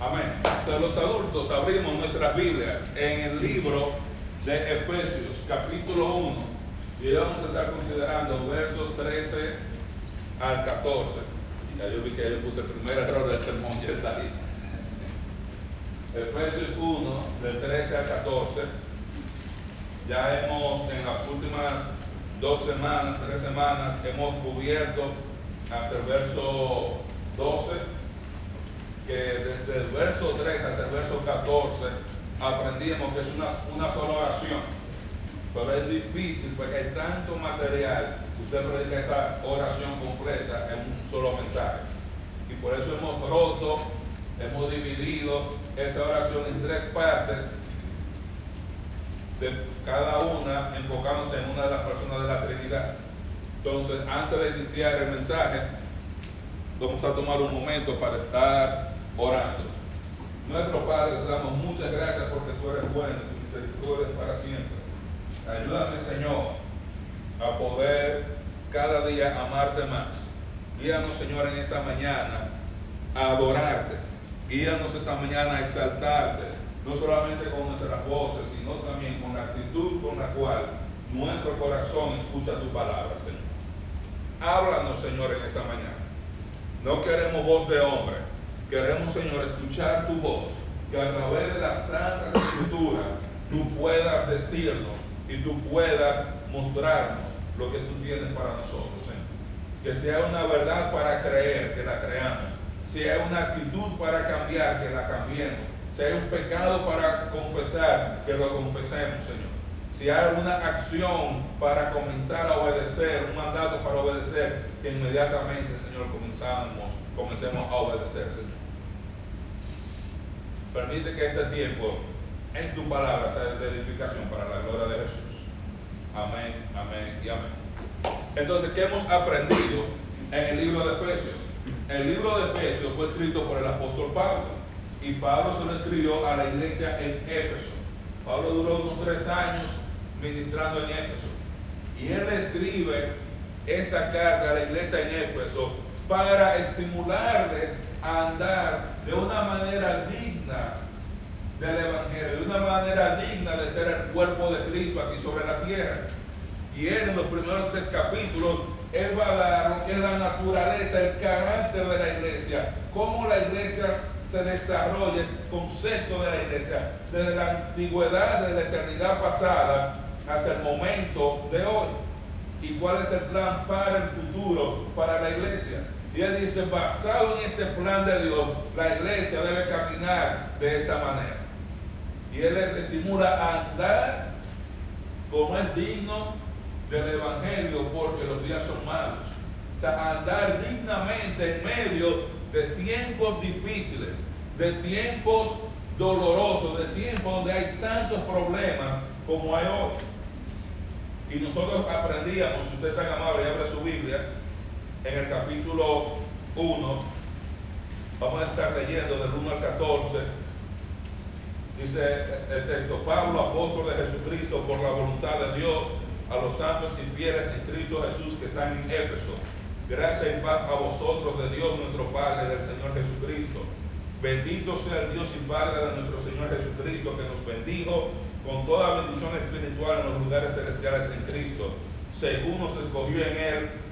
Amén. De los adultos abrimos nuestras Biblias en el libro de Efesios, capítulo 1. Y vamos a estar considerando versos 13 al 14. Ya yo vi que yo puse el primer error del sermón, ya está ahí. Efesios 1, del 13 al 14. Ya hemos en las últimas dos semanas, tres semanas, hemos cubierto hasta el verso 12, que desde el verso 3 hasta el verso 14 aprendimos que es una, una sola oración. Pero es difícil porque hay tanto material que usted predica esa oración completa en un solo mensaje. Y por eso hemos roto, hemos dividido esa oración en tres partes de cada una enfocándose en una de las personas de la Trinidad. Entonces, antes de iniciar el mensaje, vamos a tomar un momento para estar orando. Nuestro Padre, te damos muchas gracias porque tú eres bueno y tu misericordia es para siempre. Ayúdame, Señor, a poder cada día amarte más. Guíanos, Señor, en esta mañana a adorarte. Guíanos esta mañana a exaltarte no solamente con nuestras voces, sino también con la actitud con la cual nuestro corazón escucha tu palabra, Señor. Háblanos, Señor, en esta mañana. No queremos voz de hombre, queremos, Señor, escuchar tu voz, que a través de la Santa Escritura tú puedas decirnos y tú puedas mostrarnos lo que tú tienes para nosotros, Señor. Que sea una verdad para creer, que la creamos. Hay una actitud para cambiar, que la cambiemos hay un pecado para confesar, que lo confesemos, Señor. Si hay alguna acción para comenzar a obedecer, un mandato para obedecer, que inmediatamente, Señor, comenzamos, comencemos a obedecer, Señor. Permite que este tiempo en tu palabra sea de edificación para la gloria de Jesús. Amén, amén y amén. Entonces, ¿qué hemos aprendido en el libro de Efesios? El libro de Efesios fue escrito por el apóstol Pablo y Pablo se lo escribió a la iglesia en Éfeso. Pablo duró unos tres años ministrando en Éfeso. Y él escribe esta carta a la iglesia en Éfeso para estimularles a andar de una manera digna del Evangelio, de una manera digna de ser el cuerpo de Cristo aquí sobre la tierra. Y él en los primeros tres capítulos, él va a dar que es la naturaleza, el carácter de la iglesia, cómo la iglesia se desarrolla el concepto de la iglesia desde la antigüedad, desde la eternidad pasada hasta el momento de hoy. ¿Y cuál es el plan para el futuro, para la iglesia? Y él dice, basado en este plan de Dios, la iglesia debe caminar de esta manera. Y él les estimula a andar como es digno del Evangelio, porque los días son malos. O sea, andar dignamente en medio de tiempos difíciles, de tiempos dolorosos, de tiempos donde hay tantos problemas como hay hoy. Y nosotros aprendíamos, si usted está amable y abre su Biblia, en el capítulo 1, vamos a estar leyendo del 1 al 14, dice el texto, Pablo, apóstol de Jesucristo, por la voluntad de Dios, a los santos y fieles en Cristo Jesús que están en Éfeso. Gracias y paz a vosotros de Dios nuestro Padre, del Señor Jesucristo. Bendito sea el Dios y Padre de nuestro Señor Jesucristo, que nos bendijo con toda bendición espiritual en los lugares celestiales en Cristo, según nos escogió en Él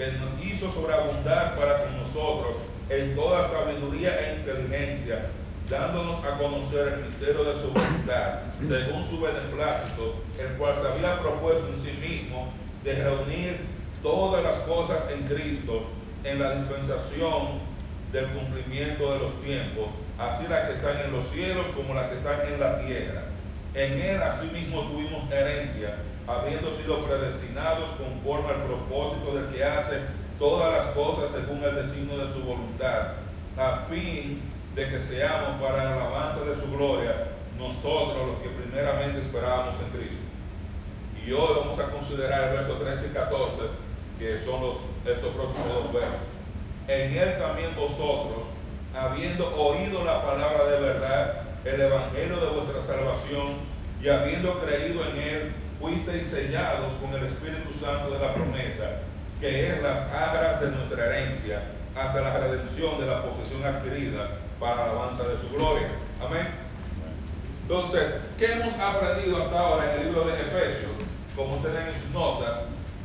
que nos hizo sobreabundar para con nosotros en toda sabiduría e inteligencia, dándonos a conocer el misterio de su voluntad, según su beneplácito, el cual se había propuesto en sí mismo de reunir todas las cosas en Cristo, en la dispensación del cumplimiento de los tiempos, así las que están en los cielos como las que están en la tierra. En él asimismo tuvimos herencia, habiendo sido predestinados conforme al propósito del que hace todas las cosas según el designio de su voluntad, a fin de que seamos para el alabanza de su gloria, nosotros los que primeramente esperábamos en Cristo. Y hoy vamos a considerar el verso 13 y 14, que son los, estos próximos dos versos. En él también vosotros, habiendo oído la palabra de verdad, el evangelio de vuestra salvación, y habiendo creído en él, fuisteis sellados con el Espíritu Santo de la promesa, que es las agras de nuestra herencia, hasta la redención de la posesión adquirida para la alabanza de su gloria. Amén. Entonces, ¿qué hemos aprendido hasta ahora en el libro de Efesios? Como ustedes en sus notas,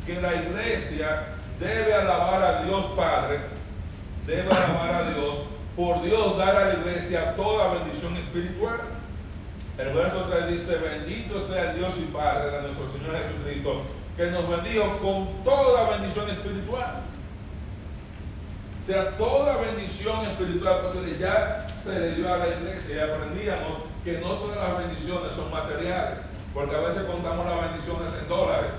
que la iglesia debe alabar a Dios Padre, debe alabar a Dios, por Dios dar a la iglesia toda bendición espiritual. El verso 3 dice, bendito sea Dios y Padre de nuestro Señor Jesucristo, que nos bendijo con toda bendición espiritual. O sea, toda bendición espiritual pues ya se le dio a la iglesia y aprendíamos que no todas las bendiciones son materiales, porque a veces contamos las bendiciones en dólares.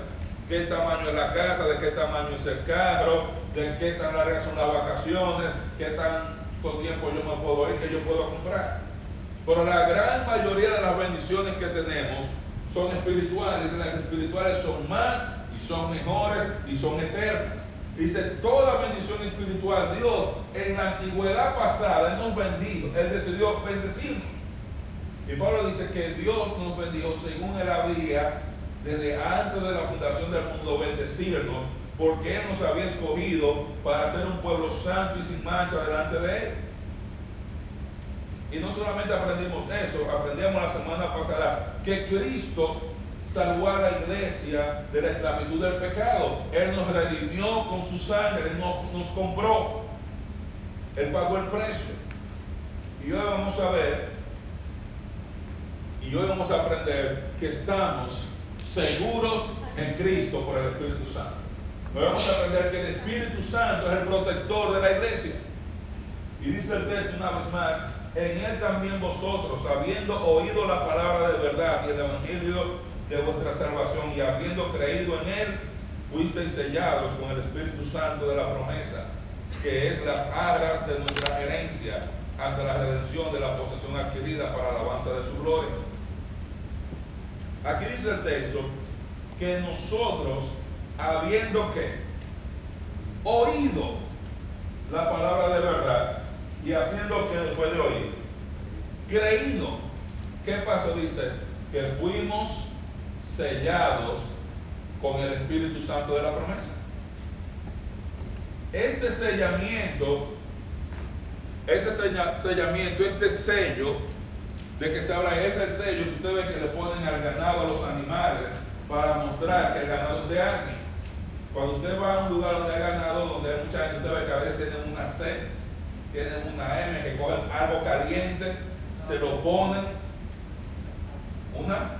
¿Qué tamaño es la casa? ¿De qué tamaño es el carro? ¿De qué tan largas son las vacaciones? ¿Qué tanto tiempo yo me puedo ir que yo puedo comprar? Pero la gran mayoría de las bendiciones que tenemos son espirituales. Las espirituales son más y son mejores y son eternas. Dice, toda bendición espiritual, Dios en la antigüedad pasada, Él nos bendijo, Él decidió bendecirnos. Y Pablo dice que Dios nos bendijo según Él había, desde antes de la fundación del mundo, bendecirnos, porque Él nos había escogido para ser un pueblo santo y sin mancha delante de Él. Y no solamente aprendimos eso, aprendimos la semana pasada que Cristo salvó a la iglesia de la esclavitud del pecado. Él nos redimió con su sangre, nos, nos compró. Él pagó el precio. Y hoy vamos a ver, y hoy vamos a aprender que estamos seguros en Cristo por el Espíritu Santo. Hoy vamos a aprender que el Espíritu Santo es el protector de la iglesia. Y dice el texto una vez más, en él también vosotros, habiendo oído la palabra de verdad y el evangelio de vuestra salvación y habiendo creído en él, fuisteis sellados con el Espíritu Santo de la promesa, que es las aras de nuestra herencia hasta la redención de la posesión adquirida para la alabanza de su gloria. Aquí dice el texto que nosotros, habiendo que oído la palabra de verdad y haciendo lo que fue de oír, creído, ¿qué pasó? Dice que fuimos sellados con el Espíritu Santo de la promesa. Este sellamiento, este sellamiento, este sello de que se habla, es el sello que ustedes que le ponen al ganado, a los animales, para mostrar que el ganado es de alguien. Cuando usted va a un lugar donde hay ganado, donde hay mucha gente, usted ve que a veces tienen una C, tienen una M, que cogen algo caliente, se lo ponen, una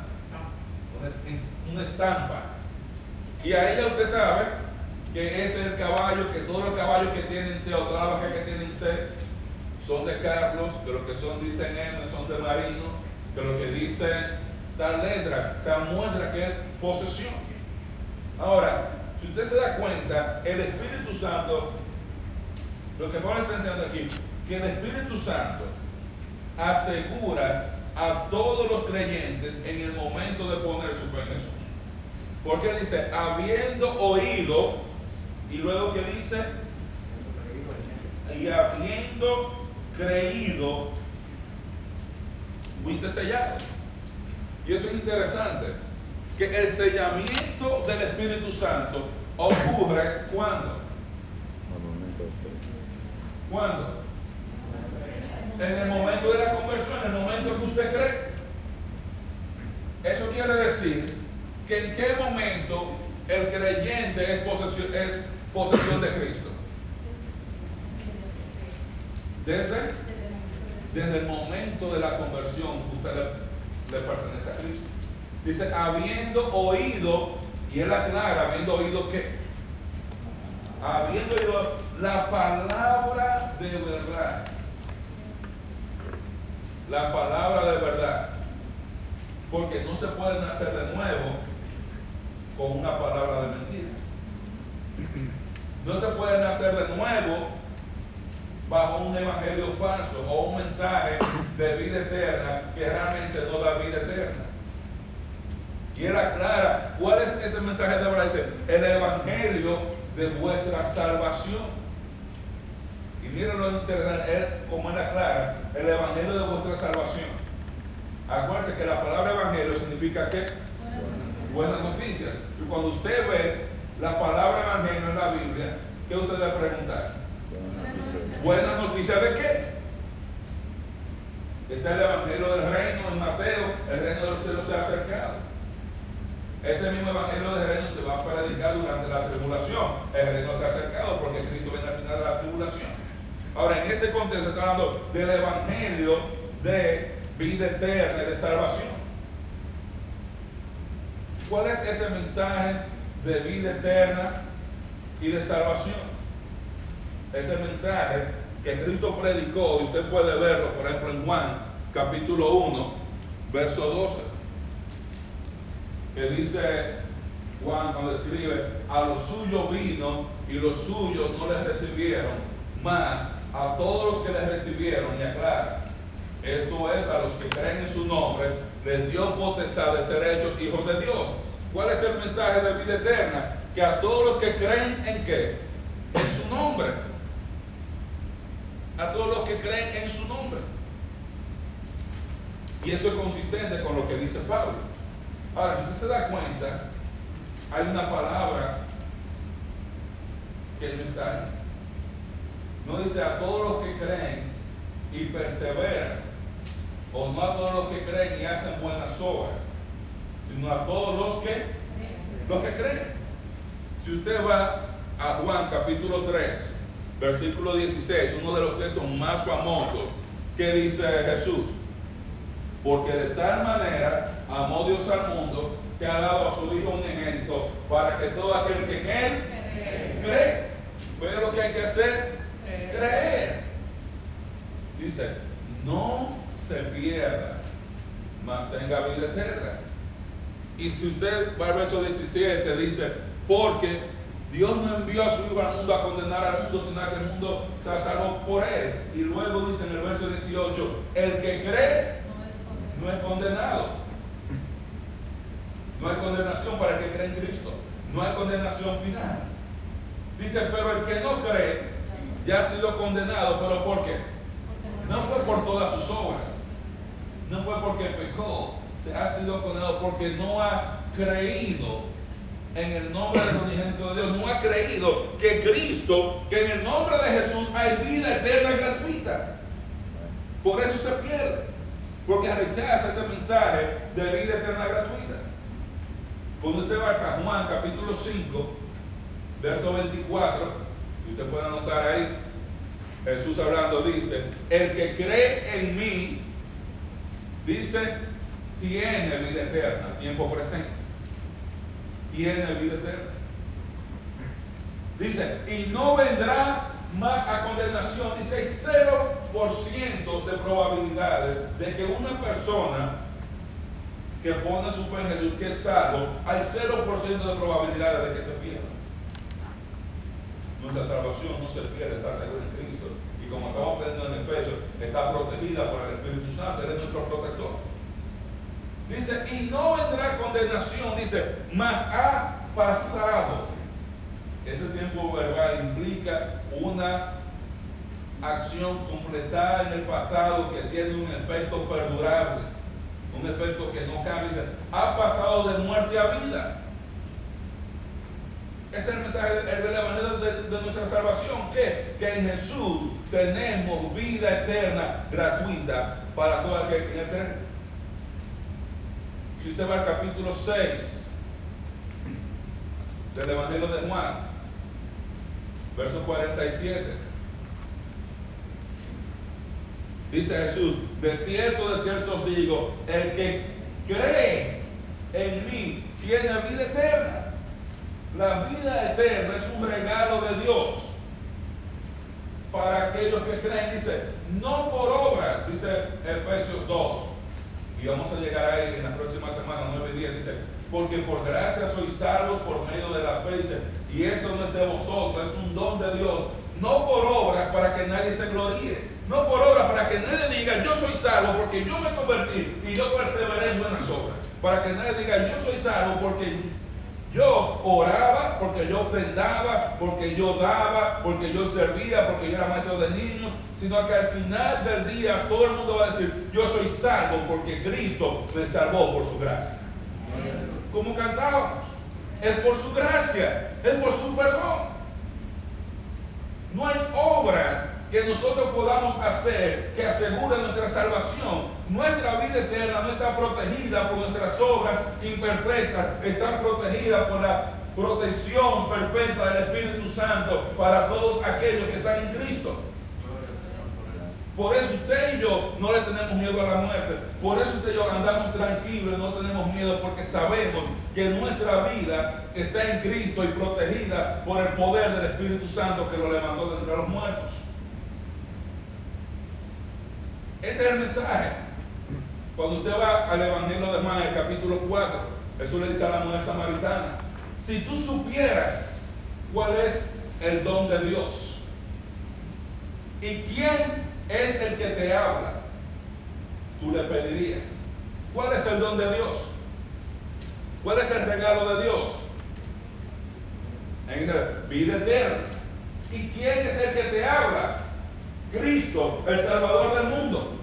una estampa. Y ahí ya usted sabe que es el caballo, que todos los caballos que tienen C o todas las que tienen C son de Carlos, que los que son dicen M son de Marino, que lo que dicen tal letra, o muestra que es posesión. Ahora, si usted se da cuenta, el Espíritu Santo, lo que Pablo está enseñando aquí, que el Espíritu Santo asegura a todos los creyentes en el momento de poner su fe en Jesús. Porque dice, habiendo oído, y luego que dice, y habiendo creído, fuiste sellado. Y eso es interesante, que el sellamiento del Espíritu Santo ocurre cuando. ¿Cuándo? en el momento de la conversión, en el momento que usted cree. Eso quiere decir que en qué momento el creyente es posesión, es posesión de Cristo. Desde, desde el momento de la conversión usted le, pertenece a Cristo. Dice, habiendo oído, y él aclara, habiendo oído qué? Habiendo oído la palabra de verdad la palabra de verdad. Porque no se puede nacer de nuevo con una palabra de mentira. No se puede nacer de nuevo bajo un evangelio falso o un mensaje de vida eterna que realmente no da vida eterna. Y era clara, ¿cuál es ese mensaje de? Dice, el evangelio de vuestra salvación. Y miren lo interesante, como era clara, el evangelio de vuestra salvación. Acuérdense que la palabra evangelio significa qué? Buenas noticias. Y cuando usted ve la palabra evangelio en la Biblia, ¿qué usted debe preguntar? Buenas noticias de qué? Está el evangelio del reino en Mateo, el reino de los cielos se ha acercado. Ese mismo evangelio del reino se va a predicar durante la tribulación. El reino se ha acercado porque Cristo viene al final de la tribulación. Ahora, en este contexto está hablando del evangelio de vida eterna y de salvación. ¿Cuál es ese mensaje de vida eterna y de salvación? Ese mensaje que Cristo predicó, y usted puede verlo, por ejemplo, en Juan, capítulo 1, verso 12 que dice Juan cuando escribe, a los suyos vino y los suyos no les recibieron, más a todos los que les recibieron, y aclara, esto es a los que creen en su nombre, les dio potestad de ser hechos hijos de Dios. ¿Cuál es el mensaje de vida eterna? Que a todos los que creen en qué? En su nombre. A todos los que creen en su nombre. Y esto es consistente con lo que dice Pablo. Ahora, si usted se da cuenta, hay una palabra que no está ahí. No dice a todos los que creen y perseveran, o no a todos los que creen y hacen buenas obras, sino a todos los que, los que creen. Si usted va a Juan capítulo 3, versículo 16, uno de los textos más famosos, que dice Jesús, porque de tal manera amó Dios al mundo que ha dado a su Hijo un ejemplo para que todo aquel que en Él cree, ¿ve lo que hay que hacer? Creer. Dice, no se pierda, mas tenga vida eterna. Y si usted va al verso 17, dice, porque Dios no envió a su Hijo al mundo a condenar al mundo, sino que el mundo está salvo por Él. Y luego dice en el verso 18, el que cree no es condenado. No hay condenación para el que cree en Cristo. No hay condenación final. Dice, pero el que no cree ya ha sido condenado, pero ¿por qué? No fue por todas sus obras. No fue porque pecó. Se ha sido condenado porque no ha creído en el nombre del unigénito de Dios. No ha creído que Cristo, que en el nombre de Jesús hay vida eterna gratuita. Por eso se pierde porque rechaza ese mensaje de vida eterna gratuita. Cuando usted va a Juan capítulo 5, verso 24, y usted puede anotar ahí, Jesús hablando dice, el que cree en mí, dice, tiene vida eterna, tiempo presente. Tiene vida eterna. Dice, y no vendrá más a condenación. Dice, hay 0% de probabilidades de que una persona que pone su fe en Jesús, que es salvo, hay 0% de probabilidades de que se pierda. Nuestra salvación no se pierde, está segura en Cristo. Y como estamos aprendiendo en Efesios, está protegida por el Espíritu Santo, Él es nuestro protector. Dice, y no vendrá condenación, dice, más ha pasado ese tiempo verbal implica una acción completada en el pasado que tiene un efecto perdurable, un efecto que no cambia. Ha pasado de muerte a vida. Ese es el mensaje el Evangelio de, de, nuestra salvación, que, que en Jesús tenemos vida eterna gratuita para todo aquel que cree. Si usted va al capítulo 6 del Evangelio de Juan, verso 47. Dice Jesús, de cierto, de cierto os digo, el que cree en mí tiene vida eterna. La vida eterna es un regalo de Dios para aquellos que creen. Dice, no por obra, dice Efesios 2. Y vamos a llegar ahí en la próxima semana, 9 días. Dice, porque por gracia sois salvos por medio de la fe. Y esto no es de vosotros, es un don de Dios, no por obras para que nadie se gloríe, no por obras para que nadie diga yo soy salvo porque yo me convertí y yo perseveré en buenas obras, para que nadie diga yo soy salvo porque yo oraba, porque yo ofrendaba, porque yo daba, porque yo servía, porque yo era maestro de niños, sino que al final del día todo el mundo va a decir, yo soy salvo porque Cristo me salvó por su gracia. Como cantábamos, es por su gracia, es por su perdón. No hay obra que nosotros podamos hacer que asegure nuestra salvación. Nuestra vida eterna no está protegida por nuestras obras imperfectas, está protegida por la protección perfecta del Espíritu Santo para todos aquellos que están en Cristo. Por eso usted y yo no le tenemos miedo a la muerte. Por eso usted y yo andamos tranquilos no tenemos miedo porque sabemos que nuestra vida está en Cristo y protegida por el poder del Espíritu Santo que lo levantó de entre los muertos. Este es el mensaje. Cuando usted va al Evangelio de Juan, el capítulo 4, Jesús le dice a la mujer samaritana, si tú supieras cuál es el don de Dios y quién es el que te habla, tú le pedirías. ¿Cuál es el don de Dios? ¿Cuál es el regalo de Dios? En vida eterna. ¿Y quién es el que te habla? Cristo, el Salvador del mundo.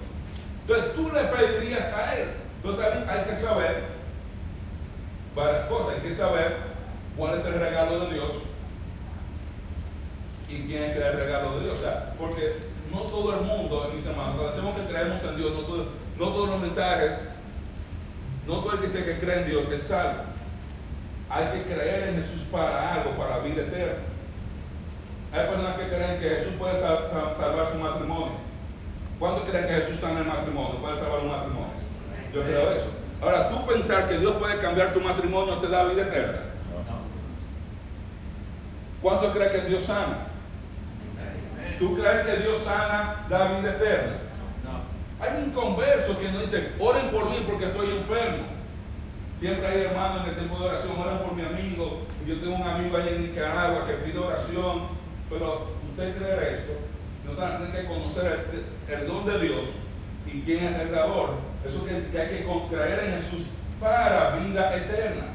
Entonces tú le pedirías a Él. Entonces hay que saber varias cosas. Hay que saber cuál es el regalo de Dios y quién es el regalo de Dios. O sea, porque no todo el mundo, mis hermanos, cuando decimos que creemos en Dios, no, todos los mensajes, no todo el que dice que cree en Dios es salvo. Hay que creer en Jesús para algo, para la vida eterna. Hay personas que creen que Jesús puede salvar su matrimonio. ¿Cuántos creen que Jesús sana el matrimonio? ¿Puede salvar un matrimonio? Yo creo eso. Ahora, tú pensar que Dios puede cambiar tu matrimonio te da vida eterna. ¿Cuántos creen que Dios sana? ¿Tú crees que Dios sana la vida eterna? No. Hay un converso que nos dice, oren por mí porque estoy enfermo. Siempre hay hermanos en el tiempo de oración, oren por mi amigo. Yo tengo un amigo allá en Nicaragua que pide oración. Pero usted cree esto, nosotros tenemos que conocer el, don de Dios y quién es el dador. Eso quiere decir que hay que creer en Jesús para vida eterna.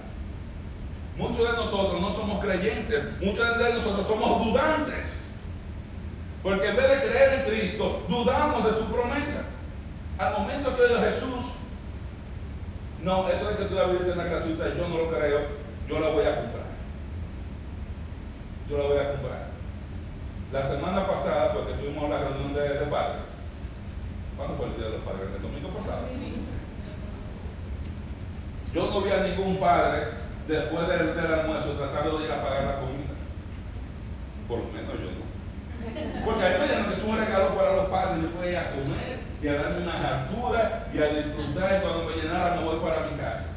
Muchos de nosotros no somos creyentes, muchos de nosotros somos dudantes. Porque en vez de creer en Cristo, dudamos de su promesa. Al momento que de Jesús, no, eso de que tú la vida eterna gratuita, yo no lo creo, yo la voy a comprar. Yo la voy a comprar. La semana pasada fue que tuvimos la reunión de, de padres. ¿Cuándo fue el día de los padres? El domingo pasado. Yo no vi a ningún padre después del, del almuerzo tratando de ir a pagar la comida. Por lo menos yo no. Porque a mí me dijeron que es un regalo para los padres. Yo fui a comer y a darme una hartura y a disfrutar. Y cuando me llenara, me voy para mi casa.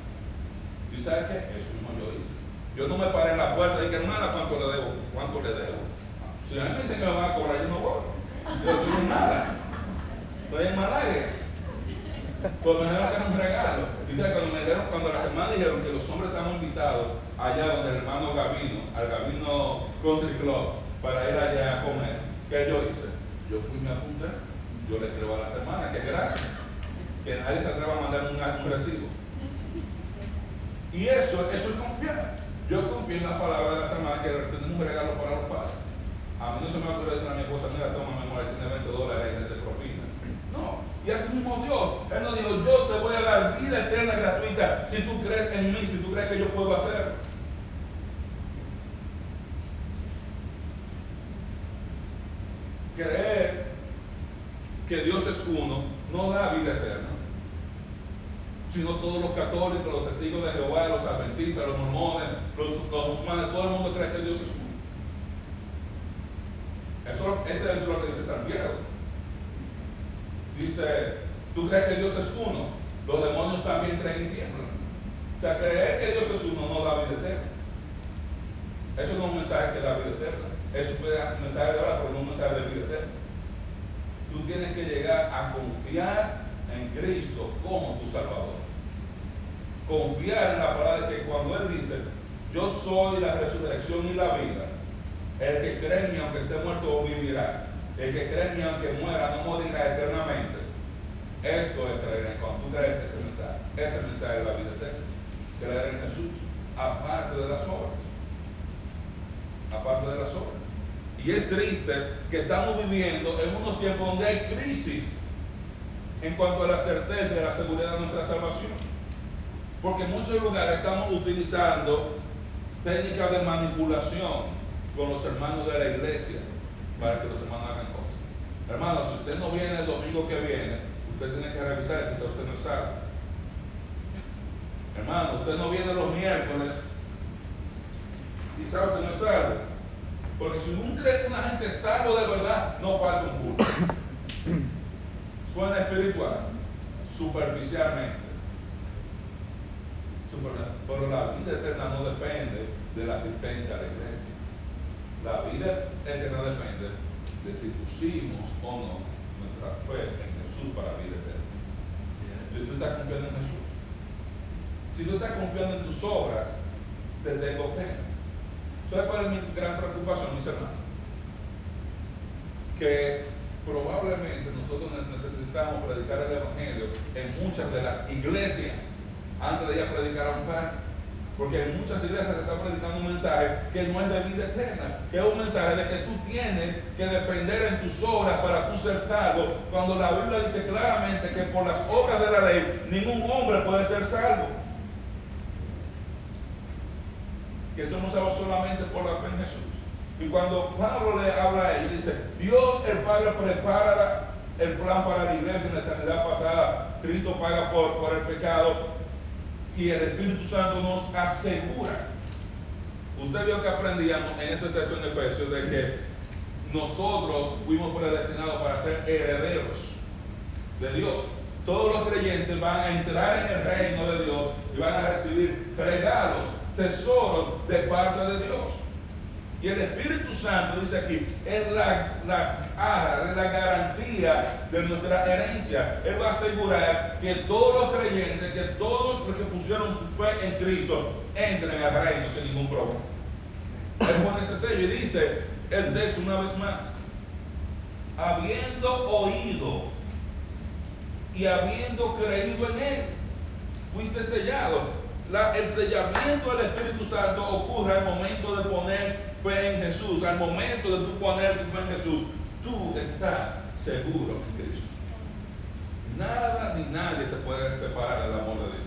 ¿Y sabes qué? Eso mismo yo hice. Yo no me paré en la puerta y dije, hermana, ¿cuánto le debo? ¿Cuánto le debo? Si a mí me dicen que me van a cobrar, yo no voy. Yo no en nada. Estoy en mal aire. Pues me dijeron que es un regalo. Y cuando me dijeron, cuando las hermanas dijeron que los hombres estaban invitados allá donde el hermano Gavino, al Gavino Country Club, para ir allá a comer. ¿Qué yo hice? Yo fui me apunté. Yo le escribo a la semana que gratis. Que nadie se atreva a mandar un, un recibo. Y eso, eso es confiar. Yo confío en la palabra de la semana que tenemos un regalo para los padres. A mí no se me a decir a mi esposa, mira, toma mi tiene 20 dólares de propina. No. Y así mismo Dios. Él nos dijo, yo te voy a dar vida eterna gratuita si tú crees en mí, si tú crees que yo puedo hacer. Creer que Dios es uno no da vida eterna, sino todos los católicos, los testigos de Jehová, los adventistas, los mormones, los, musulmanes, todo el mundo cree que Dios es uno. Eso, ese es lo que dice Santiago. Dice, tú crees que Dios es uno, los demonios también creen y tiemblan. O sea, creer que Dios es uno no da vida eterna. Eso no es un mensaje que da vida eterna. Eso puede un mensaje de ahora, pero no mensaje de vida eterna. Tú tienes que llegar a confiar en Cristo como tu Salvador. Confiar en la palabra de que cuando Él dice, yo soy la resurrección y la vida, El que cree en mí, aunque esté muerto, vivirá. El que cree en mí, aunque muera, no morirá eternamente. Esto es creer en cuando tú crees ese mensaje. Ese mensaje es la vida eterna. Creer en Jesús, aparte de las obras. Aparte de las obras. Y es triste que estamos viviendo en unos tiempos donde hay crisis en cuanto a la certeza y la seguridad de nuestra salvación. Porque en muchos lugares estamos utilizando técnicas de manipulación con los hermanos de la iglesia para que los hermanos hagan cosas. Hermano, si usted no viene el domingo que viene, usted tiene que revisar que quizá usted no sabe. Hermano, usted no viene los miércoles, quizá usted no sabe. Porque si un cree una gente salvo de verdad, no falta un culto. Suena espiritual, superficialmente. Pero la vida eterna no depende de la asistencia a la iglesia. La vida eterna depende de si pusimos o no nuestra fe en Jesús para la vida eterna. Si tú estás confiando en Jesús, si tú estás confiando en tus obras, te tengo pena. ¿Sabes cuál es mi gran preocupación, mis hermanos? Que probablemente nosotros necesitamos predicar el Evangelio en muchas de las iglesias antes de ir a predicar a un par. Porque en muchas iglesias se está predicando un mensaje que no es de vida eterna, que es un mensaje de que tú tienes que depender en tus obras para tú ser salvo, cuando la Biblia dice claramente que por las obras de la ley ningún hombre puede ser salvo. Que somos salvos solamente por la fe en Jesús. Y cuando Pablo le habla a ellos, dice, Dios el Padre prepara el plan para la iglesia en la eternidad pasada. Cristo paga por, por el pecado y el Espíritu Santo nos asegura. Usted vio que aprendíamos en ese texto en Efesios de que nosotros fuimos predestinados para ser herederos de Dios. Todos los creyentes van a entrar en el reino de Dios y van a recibir regalos, tesoros de parte de Dios. Y el Espíritu Santo, dice aquí, es la, las es la garantía de nuestra herencia. Él va a asegurar que todos los creyentes, que todos los que pusieron su fe en Cristo, entren al reino sin ningún problema. Él pone ese sello y dice el texto una vez más, habiendo oído y habiendo creído en Él, fuiste sellado. El sellamiento del Espíritu Santo ocurre al momento de poner fe en Jesús, al momento de tú poner tu fe en Jesús, tú estás seguro en Cristo. Nada ni nadie te puede separar del amor de Dios.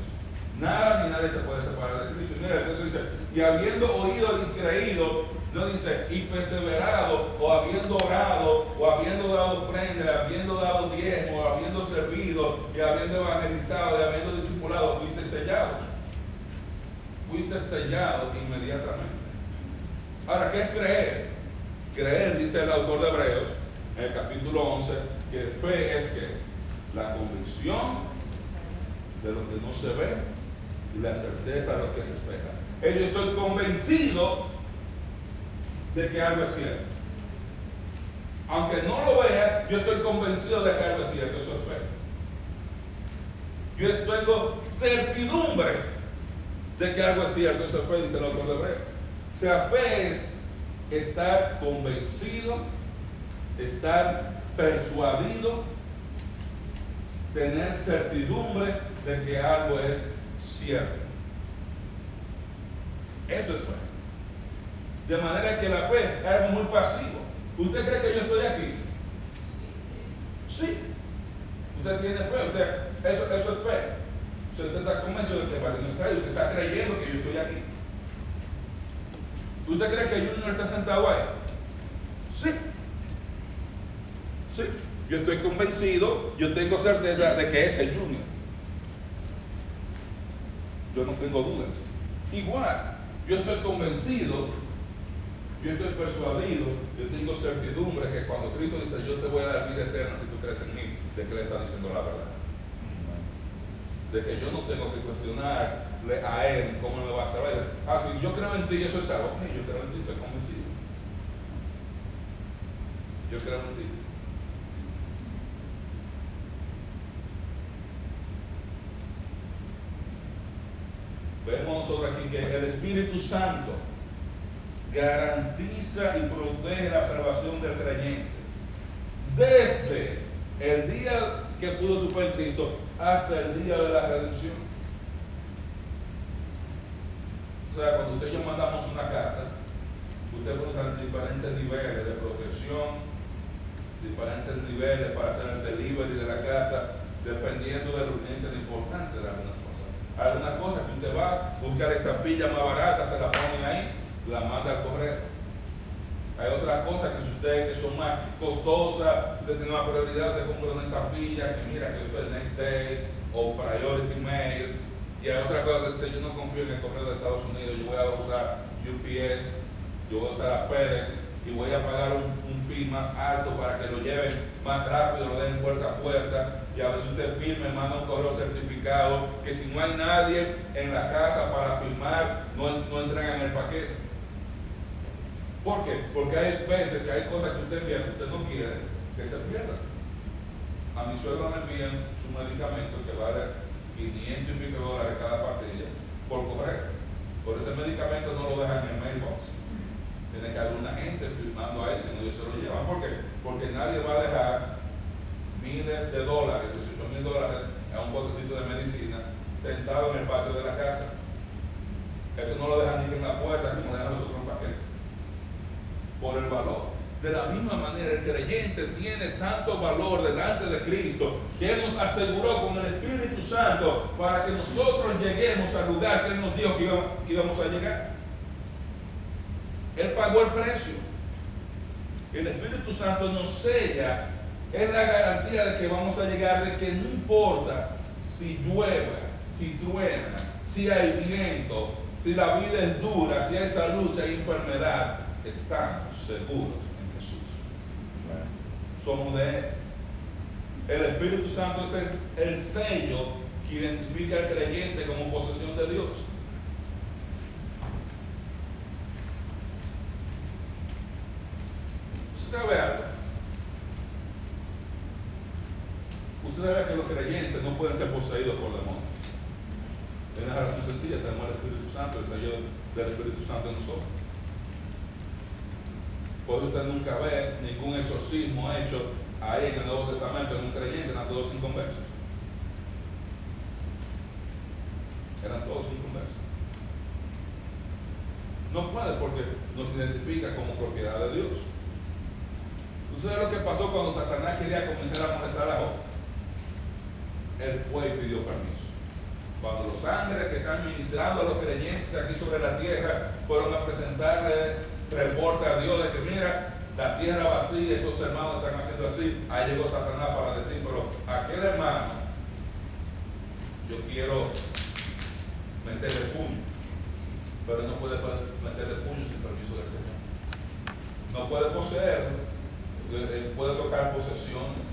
Nada ni nadie te puede separar de Cristo. Mira, entonces dice, y habiendo oído y creído, no dice, y perseverado, o habiendo orado, o habiendo dado ofrenda, habiendo dado diezmo, habiendo servido, y habiendo evangelizado, y habiendo discipulado, fuiste sellado. Fuiste sellado inmediatamente. Ahora, ¿qué es creer? Creer, dice el autor de Hebreos, en el capítulo 11, que fe es que la convicción de lo que no se ve y la certeza de lo que se espera. Eh, yo estoy convencido de que algo es cierto. Aunque no lo vea, yo estoy convencido de que algo es cierto, eso es fe. Yo tengo certidumbre de que algo es cierto, eso es fe, dice el autor de Hebreos. O sea, fe es estar convencido, estar persuadido, tener certidumbre de que algo es cierto. Eso es fe. De manera que la fe es algo muy pasivo. ¿Usted cree que yo estoy aquí? Sí. Usted tiene fe, usted, eso, eso es fe. Usted está convencido de que no está usted está creyendo que yo estoy aquí. ¿Usted cree que Junior está sentado ahí? Sí. Sí. Yo estoy convencido, yo tengo certeza de que es el Junior. Yo no tengo dudas. Igual, yo estoy convencido, yo estoy persuadido, yo tengo certidumbre que cuando Cristo dice yo te voy a dar vida eterna si tú crees en mí, de que le está diciendo la verdad. De que yo no tengo que cuestionar a Él cómo me va a saber. Ah, si yo creo en ti eso es algo. Ok, yo creo en ti, estoy convencido. Yo creo en ti. Vemos nosotros aquí que el Espíritu Santo garantiza y protege la salvación del creyente. Desde el día que pudo sufrir Cristo hasta el día de la redención. O sea, cuando usted y yo mandamos una carta, usted puede diferentes niveles de protección, diferentes niveles para hacer el delivery de la carta, dependiendo de la urgencia y la importancia de algunas cosas. Algunas cosas que usted va a buscar estampilla más barata, se la ponen ahí, la manda al correo. Hay otras cosas que si ustedes que son más costosas, usted tiene una prioridad de comprar una estampilla que mira que esto es Next Day o Priority Mail. Y hay otra cosa que dice, yo no confío en el correo de Estados Unidos, yo voy a usar UPS, yo voy a usar a FedEx y voy a pagar un, un fee más alto para que lo lleven más rápido, lo den puerta a puerta. Y a veces usted firme, manda un correo certificado, que si no hay nadie en la casa para firmar, no, no entregan el paquete. ¿Por qué? Porque hay veces que hay cosas que usted envía que usted no quiere que se pierdan. A mi suegro me envían su medicamento que vale 500 y pico dólares cada pastilla por correo. Por ese medicamento no lo dejan en el mailbox. Tiene que haber una gente firmando ahí, si no ellos se lo llevan. ¿Por qué? Porque nadie va a dejar miles de dólares, 200 mil dólares a un botecito de medicina sentado en el patio de la casa. Eso no lo dejan ni en la puerta, ni lo dejan los por el valor. De la misma manera, el creyente tiene tanto valor delante de Cristo que Él nos aseguró con el Espíritu Santo para que nosotros lleguemos al lugar que Él nos dijo que íbamos, a llegar. Él pagó el precio. El Espíritu Santo nos sella. Es la garantía de que vamos a llegar, de que no importa si llueva, si truena, si hay viento, si la vida es dura, si hay salud, si hay enfermedad estamos seguros en Jesús. Somos de Él. El Espíritu Santo es el, sello que identifica al creyente como posesión de Dios. ¿Usted sabe algo? Usted sabe que los creyentes no pueden ser poseídos por demonios. Es una razón sencilla, tenemos el Espíritu Santo, el sello del Espíritu Santo en nosotros. Por usted nunca ve ningún exorcismo hecho ahí en el Nuevo Testamento en un creyente, eran todos sin conversos. Eran todos sin conversos. No puede porque nos identifica como propiedad de Dios. ¿Usted sabe lo que pasó cuando Satanás quería comenzar a molestar a Job? Él fue y pidió permiso. Cuando los ángeles que están ministrando a los creyentes aquí sobre la tierra fueron a presentarle reporta a Dios de que mira, la tierra vacía, estos hermanos están haciendo así. Ahí llegó Satanás para decir, pero aquel hermano, yo quiero meterle puño, pero no puede meterle puño sin permiso del Señor. No puede poseer, él puede tocar posesiones,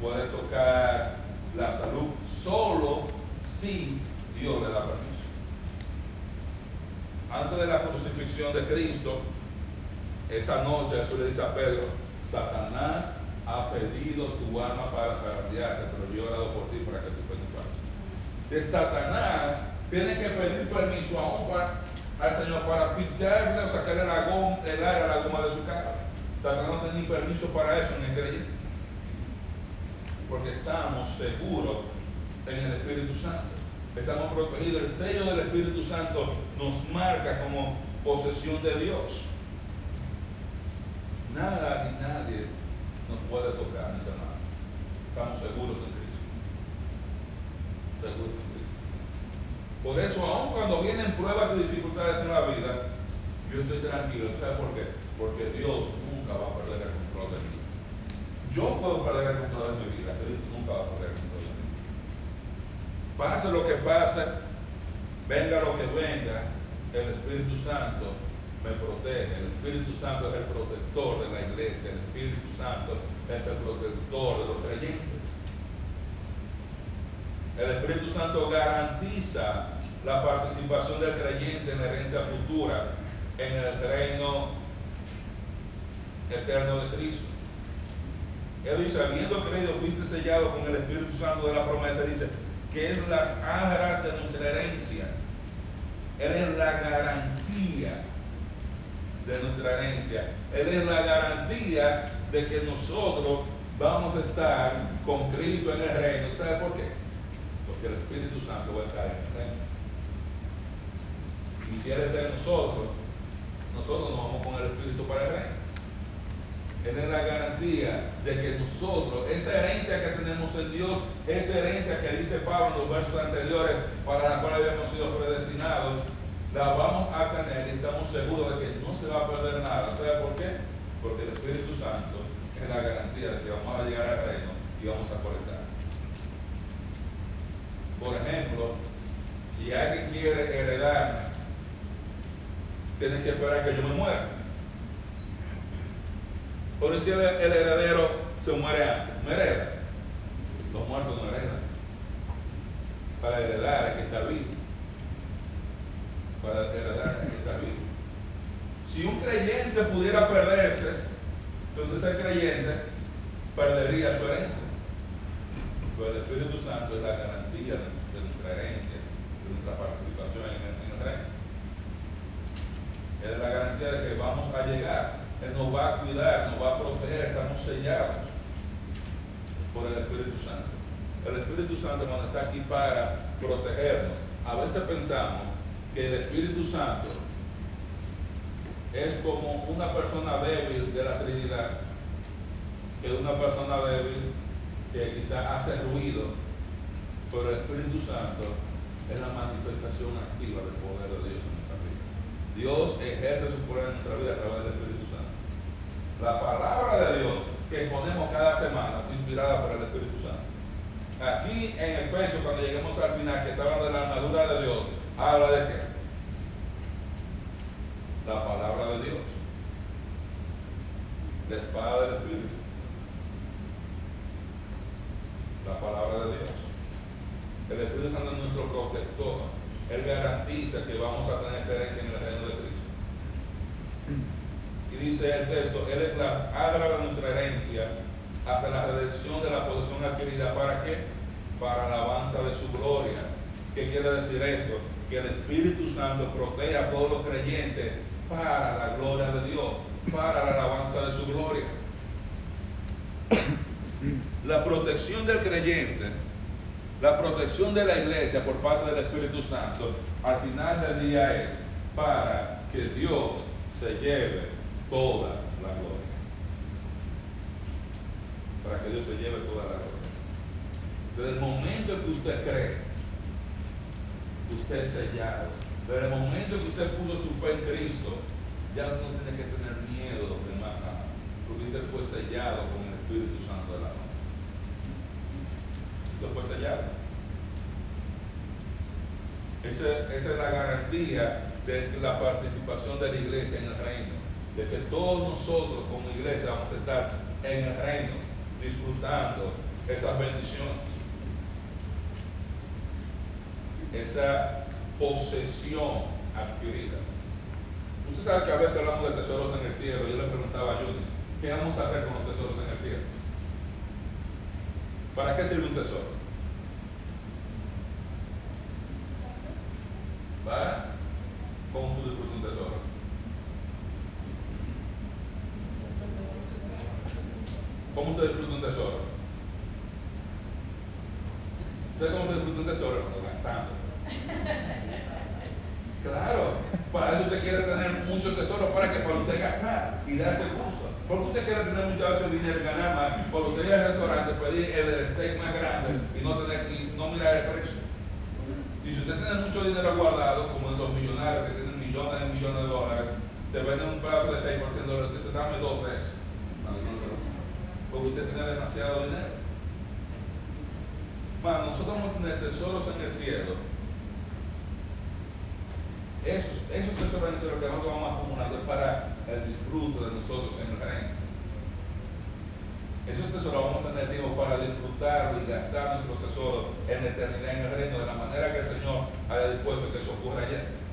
puede tocar la salud, solo si Dios le da permiso antes de la crucifixión de Cristo, esa noche Jesús le dice a Pedro, Satanás ha pedido tu alma para zarandearte, pero yo he orado por ti para que tú triunfaras. De Satanás tiene que pedir permiso aún para, al Señor para picharle o sacarle el, el aire a la goma de su cara. Satanás no tiene ni permiso para eso el creyente. Porque estamos seguros en el Espíritu Santo estamos protegidos. El sello del Espíritu Santo nos marca como posesión de Dios. Nada ni nadie nos puede tocar, mis hermanos. Estamos seguros en Cristo. Seguros en Cristo. Por eso, aun cuando vienen pruebas y dificultades en la vida, yo estoy tranquilo. ¿Sabes por qué? Porque Dios nunca va a perder el control de mí. Yo puedo perder el control de mi vida, Dios nunca va a perder el control pase lo que pase, venga lo que venga, el Espíritu Santo me protege. El Espíritu Santo es el protector de la iglesia, el Espíritu Santo es el protector de los creyentes. El Espíritu Santo garantiza la participación del creyente en la herencia futura en el reino eterno de Cristo. Él dice, habiendo creído, fuiste sellado con el Espíritu Santo de la promesa, dice, que es las aras de nuestra herencia. Él es la garantía nuestra herencia. Él es la garantía de que nosotros vamos a estar con Cristo en el reino. ¿Sabe por qué? Porque el Espíritu Santo va a estar en el reino. Y si Él está en nosotros, nosotros nos vamos con el Espíritu para el reino. Él es la garantía de que nosotros, esa herencia que tenemos en Dios, esa herencia que dice Pablo en los versos anteriores, para la cual habíamos sido predestinados, la vamos a tener y estamos seguros de que no se va a perder nada. ¿Sabe por qué? Porque el Espíritu Santo es la garantía de que vamos a llegar al reino y vamos a colectar. Por ejemplo, si alguien quiere heredarme, tiene que esperar que yo me muera. Por si el, heredero se muere antes, no hereda. Los muertos no heredan. Para heredar hay que estar vivo. Para heredar hay que estar vivo. Si un creyente pudiera perderse, entonces el creyente perdería su herencia. Pero el Espíritu Santo es la garantía de, nuestra herencia, de nuestra participación en el reino. Es la garantía de que vamos a llegar él nos va a cuidar, nos va a proteger, estamos sellados por el Espíritu Santo. El Espíritu Santo, cuando está aquí para protegernos, a veces pensamos que el Espíritu Santo es como una persona débil de la Trinidad, que es una persona débil que quizás hace ruido, pero el Espíritu Santo es la manifestación activa del poder de Dios en nuestra vida. Dios ejerce su poder en nuestra vida a través del Espíritu la palabra de Dios que ponemos cada semana, inspirada por el Espíritu Santo. Aquí en Efesios, cuando lleguemos al final, que está hablando de la armadura de Dios, habla de qué? La palabra de Dios. La espada del Espíritu. La palabra de Dios. El Espíritu Santo es nuestro protector. Él garantiza que vamos a tener esa herencia en el reino de Cristo. Y dice el texto, Él es la adra de nuestra herencia hasta la redención de la posesión adquirida. ¿Para qué? Para la alabanza de su gloria. ¿Qué quiere decir esto? Que el Espíritu Santo protege a todos los creyentes para la gloria de Dios, para la alabanza de su gloria. La protección del creyente, la protección de la iglesia por parte del Espíritu Santo, al final del día es para que Dios se lleve toda la gloria. Para que Dios se lleve toda la gloria. Desde el momento en que usted cree, usted es sellado. Desde el momento en que usted puso su fe en Cristo, ya no tiene que tener miedo de nada, porque usted fue sellado con el Espíritu Santo de la promesa. Usted fue sellado. Esa, esa es la garantía de la participación de la iglesia en el reino de que todos nosotros como iglesia vamos a estar en el reino disfrutando esas bendiciones. Esa posesión adquirida. Usted sabe que a veces hablamos de tesoros en el cielo. Yo le preguntaba a Judy, ¿qué vamos a hacer con los tesoros en el cielo? ¿Para qué sirve un tesoro? ¿Para? ¿Cómo tú disfrutas un tesoro? ¿Cómo usted disfruta un tesoro? ¿Sabe cómo se disfruta un tesoro? Gastando. Claro, para eso usted quiere tener muchos tesoros para que para usted gastar y darse gusto. Porque usted quiere tener muchas veces dinero y ganar más, porque usted ir al restaurante, pedir el steak más grande y no tener y no mirar el precio. Y si usted tiene mucho dinero guardado, como los millonarios que tienen millones y millones de dólares, te venden un pedazo de 6% de los se dame dos veces porque usted tiene demasiado dinero. Bueno, nosotros vamos a tener tesoros en el cielo. Esos, esos tesoros en el cielo que nosotros vamos acumulando es para el disfrute de nosotros en el reino. Esos tesoros vamos a tener tiempo para disfrutar y gastar nuestros tesoros en la eternidad en el reino de la manera que el Señor haya dispuesto que eso ocurra allá.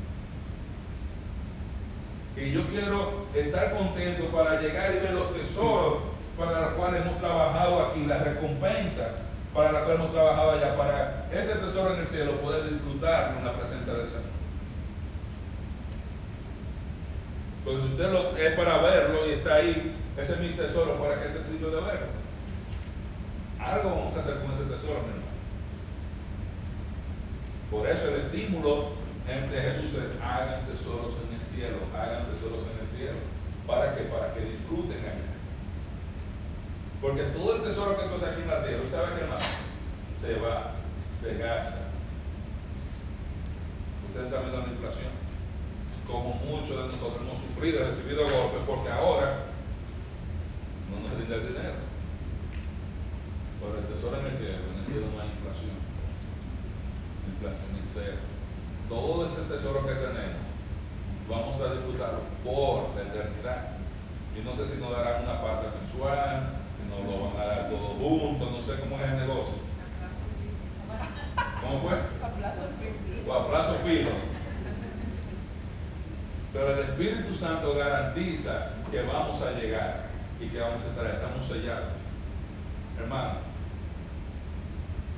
Y yo quiero estar contento para llegar y ver los tesoros para la cual hemos trabajado aquí, la recompensa para la cual hemos trabajado allá, para ese tesoro en el cielo poder disfrutar con la presencia del Señor. Porque si usted es para verlo y está ahí, ese es mi tesoro, ¿para qué te sirve de verlo? Algo vamos a hacer con ese tesoro, mi hermano. Por eso el estímulo entre Jesús es hagan tesoros en el cielo, hagan tesoros en el cielo. ¿Para qué? Para que disfruten allá. Porque todo el tesoro que tú aquí en la tierra, ¿sabe qué más? Se va, se gasta. Ustedes están viendo la inflación. Como muchos de nosotros hemos sufrido, recibido golpes, porque ahora no nos rinde el dinero. Pero el tesoro en el cielo, en el cielo no hay inflación. Inflación es cero. Todo ese tesoro que tenemos, vamos a disfrutarlo por la eternidad. Y no sé si nos darán una parte mensual, si nos lo van a dar todo junto, no sé cómo es el negocio. ¿Cómo fue? A plazo fijo. O a plazo fijo. Pero el Espíritu Santo garantiza que vamos a llegar y que vamos a estar, estamos sellados. Hermano,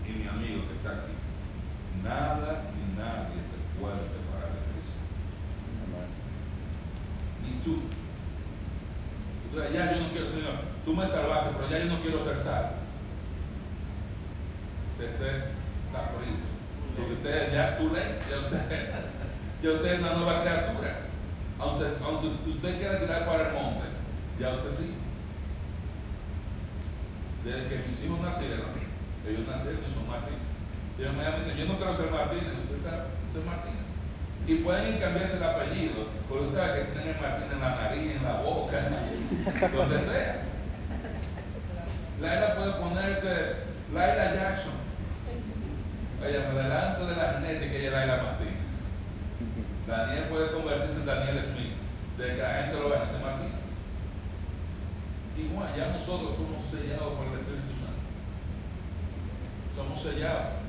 y mi amigo que está aquí, nada ni nadie te puede separar de Cristo. Ni tú. Y tú dices, ya yo no quiero, Señor, tú me salvaste, pero ya yo no quiero ser salvo. Usted se está frito. Porque usted ya tú ya usted, ya usted es una nueva criatura. Aunque, aunque usted quiera tirar para el monte, ya usted sí. Desde que mis hijos nacieron, ellos nacieron y son Martínez. Y ellos me dicen, yo no quiero ser Martínez, usted, está, usted es Martínez. Y pueden cambiarse el apellido, porque usted sabe que tienen Martínez en la nariz, en la boca, donde sea. Laila puede ponerse Laila Jackson. Ella me delante de la genética es Laila Martínez. Daniel puede convertirse en Daniel Smith, de que la gente lo vea ese Martínez. Igual, ya nosotros somos sellados por el Espíritu Santo. Somos sellados.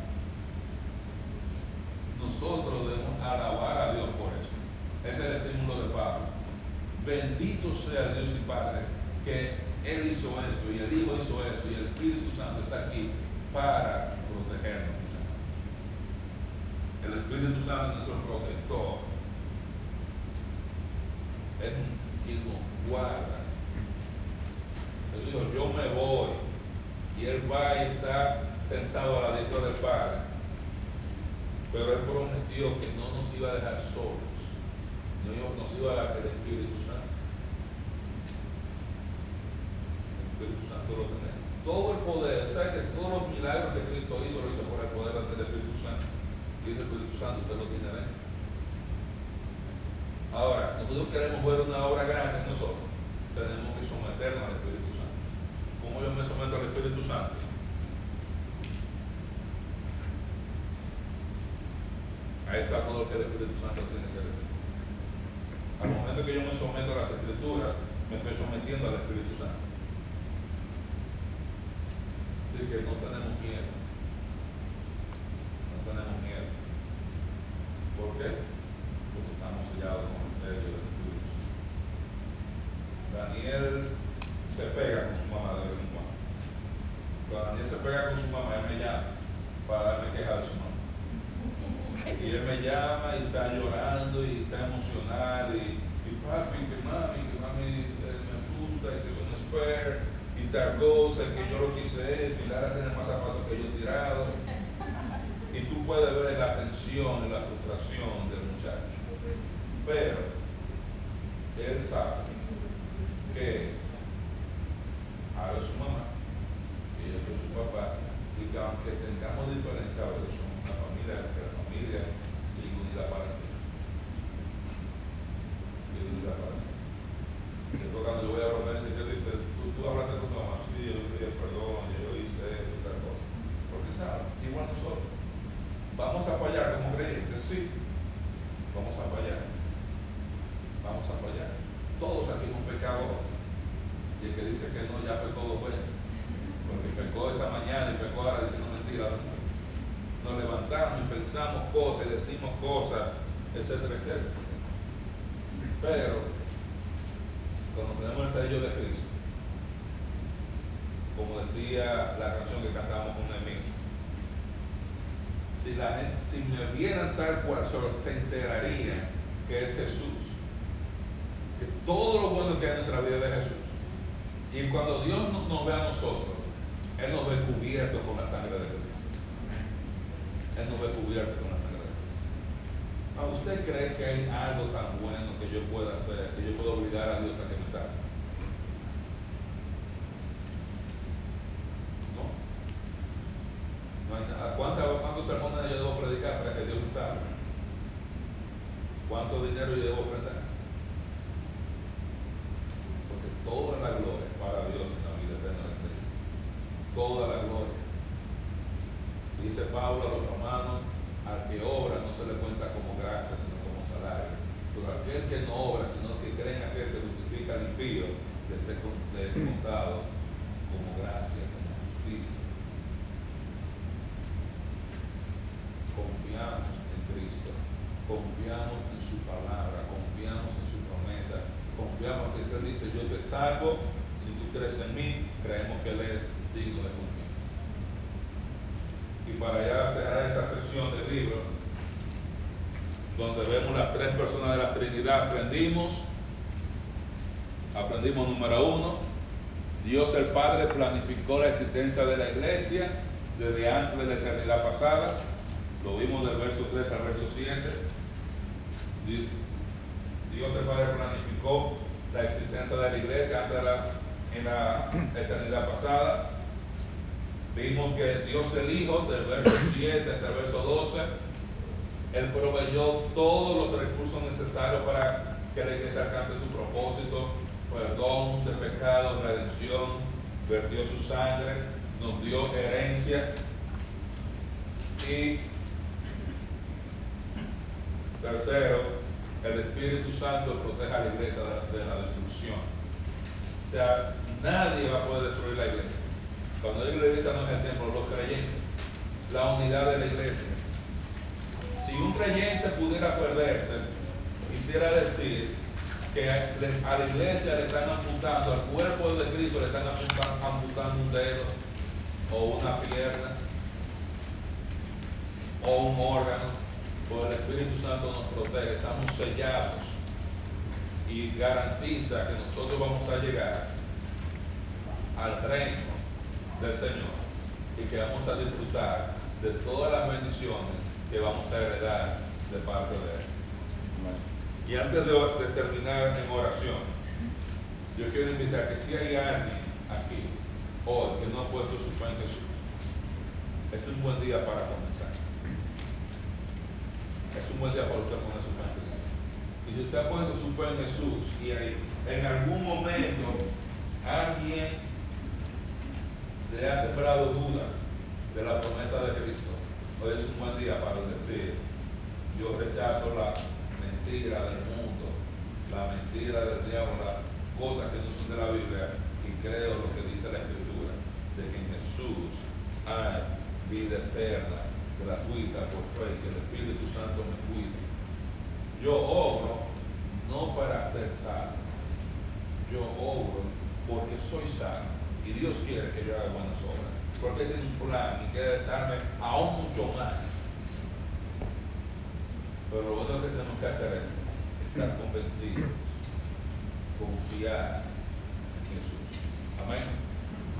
Nosotros debemos alabar a Dios por eso. Ese es el estímulo de Pablo. Bendito sea Dios y Padre, que Él hizo esto, y el Hijo hizo esto, y el Espíritu Santo está aquí para protegernos. mis. El Espíritu Santo es nuestro protector. Es quien nos guarda. Él dijo, yo me voy. Y Él va y está sentado a la diestra del Padre. Pero Él prometió que no nos iba a dejar solos. No nos iba a dar el Espíritu Santo. El Espíritu Santo lo tenemos. Todo el poder, ¿sabes que todos los milagros que Cristo hizo lo hizo por el poder del Espíritu Santo? Y ese Espíritu Santo usted lo tiene dentro. Ahora, nosotros queremos ver una obra grande en nosotros, tenemos que someternos al Espíritu Santo. ¿Cómo yo me someto al Espíritu Santo? Ahí está todo lo que el Espíritu Santo tiene. Al momento que yo me someto a las Escrituras, me estoy sometiendo al Espíritu Santo. Así que no tenemos miedo. No tenemos miedo. ¿Por qué? Porque estamos sellados con el sello del Espíritu Santo. Daniel se pega con su mamá de vez en cuando. Cuando Daniel se pega con su mamá, él me llama para darme queja de su mamá. Y él me llama y está llorando y está emocionado y, y papi, que mami, que mami eh, me asusta y que eso no es fair y tal cosa, y que yo lo quise esto y Lara tiene más zapatos que yo tirado. Y tú puedes ver la tensión y la frustración del muchacho. Pero él sabe que ahora es su mamá y yo soy su papá y que aunque tengamos diferencia, a veces somos una familia, que la familia sigue unida para siempre. Sigue unida para siempre. Después cuando yo voy a romper ese que dice, tú, tú hablaste con tu mamá, sí, yo le dije perdón, yo hice esto y tal cosa. Porque sabe, igual nosotros. Vamos a fallar como creyentes, sí. Vamos a fallar. Vamos a fallar. Todos aquí hemos pecado. Y el que dice que no, ya pecó dos veces. Porque pecó esta mañana y pecó ahora diciendo mentiras. Nos levantamos y pensamos cosas y decimos cosas, etcétera, etcétera. Pero, cuando tenemos el sello de Cristo, como decía la canción que cantábamos con Emilio, si la si me vieran tal cual, solo se enterarían que es Jesús, que todo lo bueno que hay en nuestra vida de Jesús. Y cuando Dios nos, ve a nosotros, Él nos ve cubierto con la sangre de Cristo. Él nos ve cubierto con la sangre de Cristo. ¿Usted cree que hay algo tan bueno que yo pueda hacer, que yo pueda obligar a Dios a que me salve? No. No hay nada. ¿Cuántos sermones yo debo predicar para que Dios me salve? ¿Cuánto dinero yo debo ofrendar? Porque toda la gloria para Dios en la vida eterna de Cristo. Toda la gloria. Dice Pablo a los romanos, al que obra no se le cuenta como gracia, sino como salario. Pero aquel que no obra, sino que cree en aquel que justifica al impío, de ser contado como gracia, como justicia. Confiamos en Cristo, confiamos en su palabra, confiamos en su promesa, confiamos que Él dice, yo te salvo, si tú crees en mí, creemos que Él es digno de confianza. Y para ya cerrar esta sección del libro, donde vemos las tres personas de la Trinidad, aprendimos, aprendimos número uno, Dios el Padre planificó la existencia de la iglesia desde antes de la eternidad pasada, lo vimos del verso 3 al verso 7. Dios el Padre planificó la existencia de la iglesia antes de la, en la eternidad pasada. Vimos que Dios el Hijo, del verso 7 hasta el verso 12, Él proveyó todos los recursos necesarios para que la iglesia alcance su propósito, perdón de pecado, redención, vertió su sangre, nos dio herencia y tercero, el Espíritu Santo protege a la iglesia de, la destrucción. O sea, nadie va a poder destruir la iglesia. Cuando digo la iglesia no el templo, los creyentes, la unidad de la iglesia. Si un creyente pudiera perderse, quisiera decir que a la iglesia le están apuntando, al cuerpo de Cristo le están amputando un dedo, o una pierna, o un órgano por el Espíritu Santo nos protege, estamos sellados y garantiza que nosotros vamos a llegar al reino del Señor y que vamos a disfrutar de todas las bendiciones que vamos a heredar de parte de Él. Y antes de, terminar en oración, yo quiero invitar que si hay alguien aquí hoy que no ha puesto su fe en Jesús, este es un buen día para comenzar es un buen día para usted poner su fe en Cristo. Y si usted ha puesto su fe en Jesús y en algún momento alguien le ha sembrado dudas de la promesa de Cristo, hoy es un buen día para decir, yo rechazo la mentira del mundo, la mentira del diablo, las cosas que no son de la Biblia y creo lo que dice la Escritura, de que en Jesús hay vida eterna gratuita por fe, que el Espíritu Santo me cuide. Yo obro no para ser salvo, yo obro porque soy salvo y Dios quiere que yo haga buenas obras, porque tiene un plan y quiere darme aún mucho más. Pero lo único que tenemos que hacer es estar convencidos, confiar en Jesús. Amén.